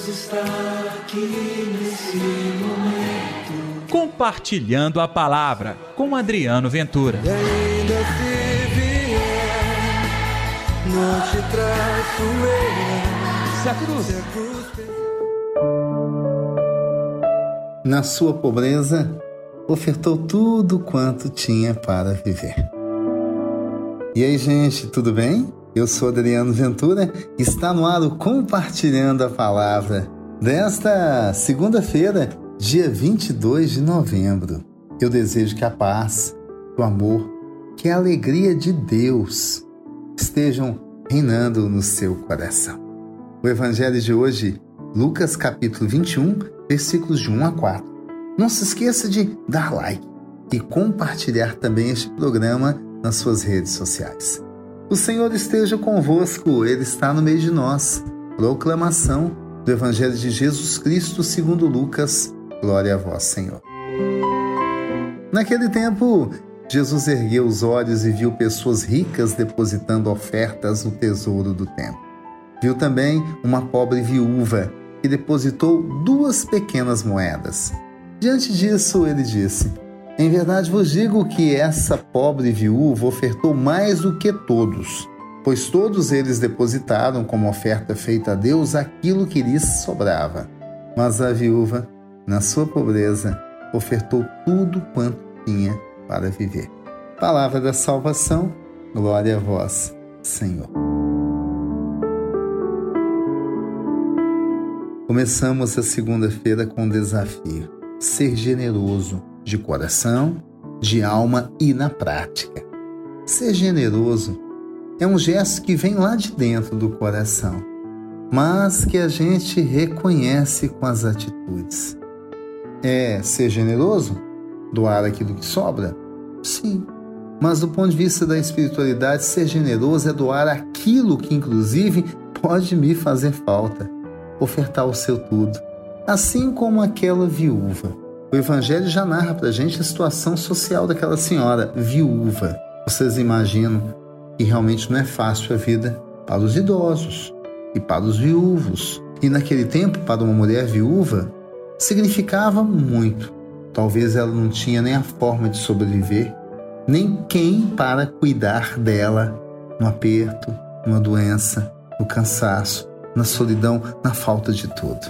Deus está aqui nesse momento. Compartilhando a palavra com Adriano Ventura. E ainda se vier, não te traço eu. Se a cruz. Se a cruz Na sua pobreza, ofertou tudo quanto tinha para viver. E aí, gente, tudo bem? Eu sou Adriano Ventura e está no ar o Compartilhando a Palavra desta segunda-feira, dia 22 de novembro. Eu desejo que a paz, o amor, que a alegria de Deus estejam reinando no seu coração. O evangelho de hoje, Lucas capítulo 21, versículos de 1 a 4. Não se esqueça de dar like e compartilhar também este programa nas suas redes sociais. O Senhor esteja convosco, Ele está no meio de nós. Proclamação do Evangelho de Jesus Cristo segundo Lucas. Glória a vós, Senhor. Naquele tempo, Jesus ergueu os olhos e viu pessoas ricas depositando ofertas no tesouro do templo. Viu também uma pobre viúva que depositou duas pequenas moedas. Diante disso, ele disse: Em verdade vos digo que essa pobre viúva ofertou mais do que todos, pois todos eles depositaram como oferta feita a Deus aquilo que lhes sobrava. Mas a viúva, na sua pobreza, ofertou tudo quanto tinha para viver. Palavra da salvação, glória a vós, Senhor. Começamos a segunda-feira com um desafio: ser generoso de coração, de alma e na prática. Ser generoso é um gesto que vem lá de dentro do coração, mas que a gente reconhece com as atitudes. É ser generoso? Doar aquilo que sobra? Sim. Mas do ponto de vista da espiritualidade, ser generoso é doar aquilo que, inclusive, pode me fazer falta ofertar o seu tudo, assim como aquela viúva. O Evangelho já narra para a gente a situação social daquela senhora viúva. Vocês imaginam que realmente não é fácil a vida para os idosos e para os viúvos. E naquele tempo, para uma mulher viúva, significava muito. Talvez ela não tinha nem a forma de sobreviver, nem quem para cuidar dela no aperto, numa doença, no cansaço na solidão, na falta de tudo.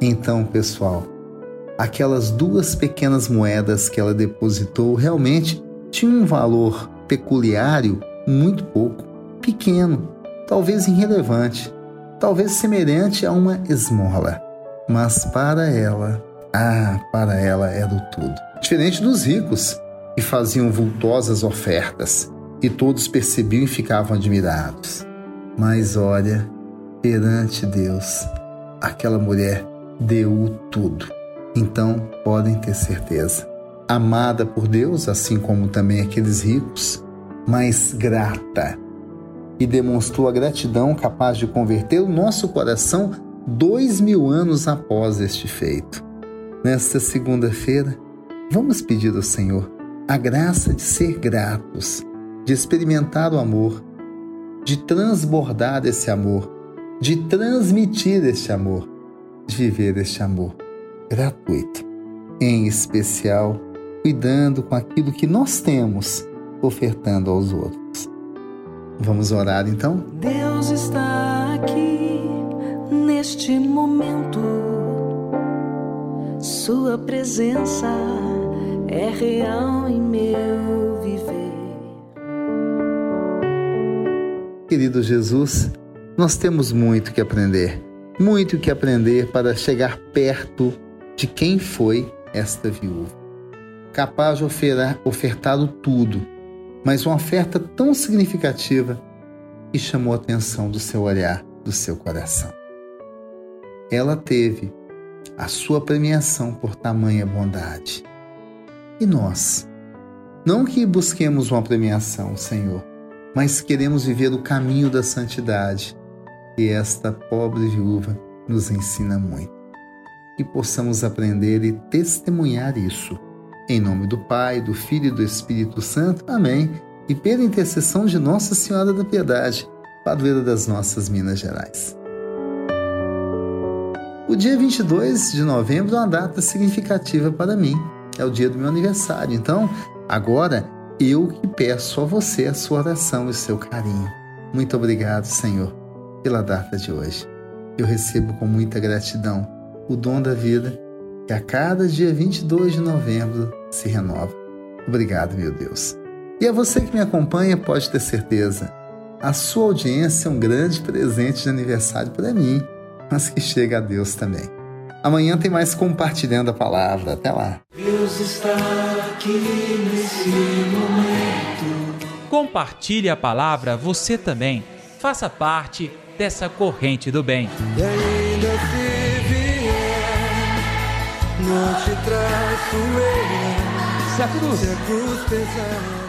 Então, pessoal, aquelas duas pequenas moedas que ela depositou realmente tinham um valor peculiário muito pouco, pequeno, talvez irrelevante, talvez semelhante a uma esmola. Mas para ela, ah, para ela era o tudo. Diferente dos ricos, que faziam vultosas ofertas, e todos percebiam e ficavam admirados. Mas olha, perante Deus, aquela mulher deu tudo. Então podem ter certeza. Amada por Deus, assim como também aqueles ricos, mas grata. E demonstrou a gratidão capaz de converter o nosso coração dois mil anos após este feito. Nesta segunda-feira, vamos pedir ao Senhor a graça de ser gratos, de experimentar o amor, de transbordar esse amor de transmitir este amor, de viver este amor gratuito, em especial cuidando com aquilo que nós temos, ofertando aos outros. Vamos orar então? Deus está aqui neste momento. Sua presença é real em meu viver. Querido Jesus, nós temos muito que aprender, muito que aprender para chegar perto de quem foi esta viúva. Capaz de ofertar, ofertá-lo tudo, mas uma oferta tão significativa que chamou a atenção do seu olhar, do seu coração. Ela teve a sua premiação por tamanha bondade. E nós? Não que busquemos uma premiação, Senhor, mas queremos viver o caminho da santidade, e esta pobre viúva nos ensina muito. E possamos aprender e testemunhar isso. Em nome do Pai, do Filho e do Espírito Santo. Amém. E pela intercessão de Nossa Senhora da Piedade, padroeira das nossas Minas Gerais. O dia 22 de novembro é uma data significativa para mim. É o dia do meu aniversário. Então, agora eu que peço a você a sua oração e o seu carinho. Muito obrigado, Senhor, pela data de hoje. Eu recebo com muita gratidão o dom da vida que a cada dia 22 de novembro se renova. Obrigado, meu Deus. E a você que me acompanha, pode ter certeza, a sua audiência é um grande presente de aniversário para mim, mas que chega a Deus também. Amanhã tem mais compartilhando a palavra. Até lá. Deus está aqui nesse momento. Compartilhe a palavra você também. Faça parte dessa corrente do bem. Não te traço eu. Se a cruz Se a cruz pesar.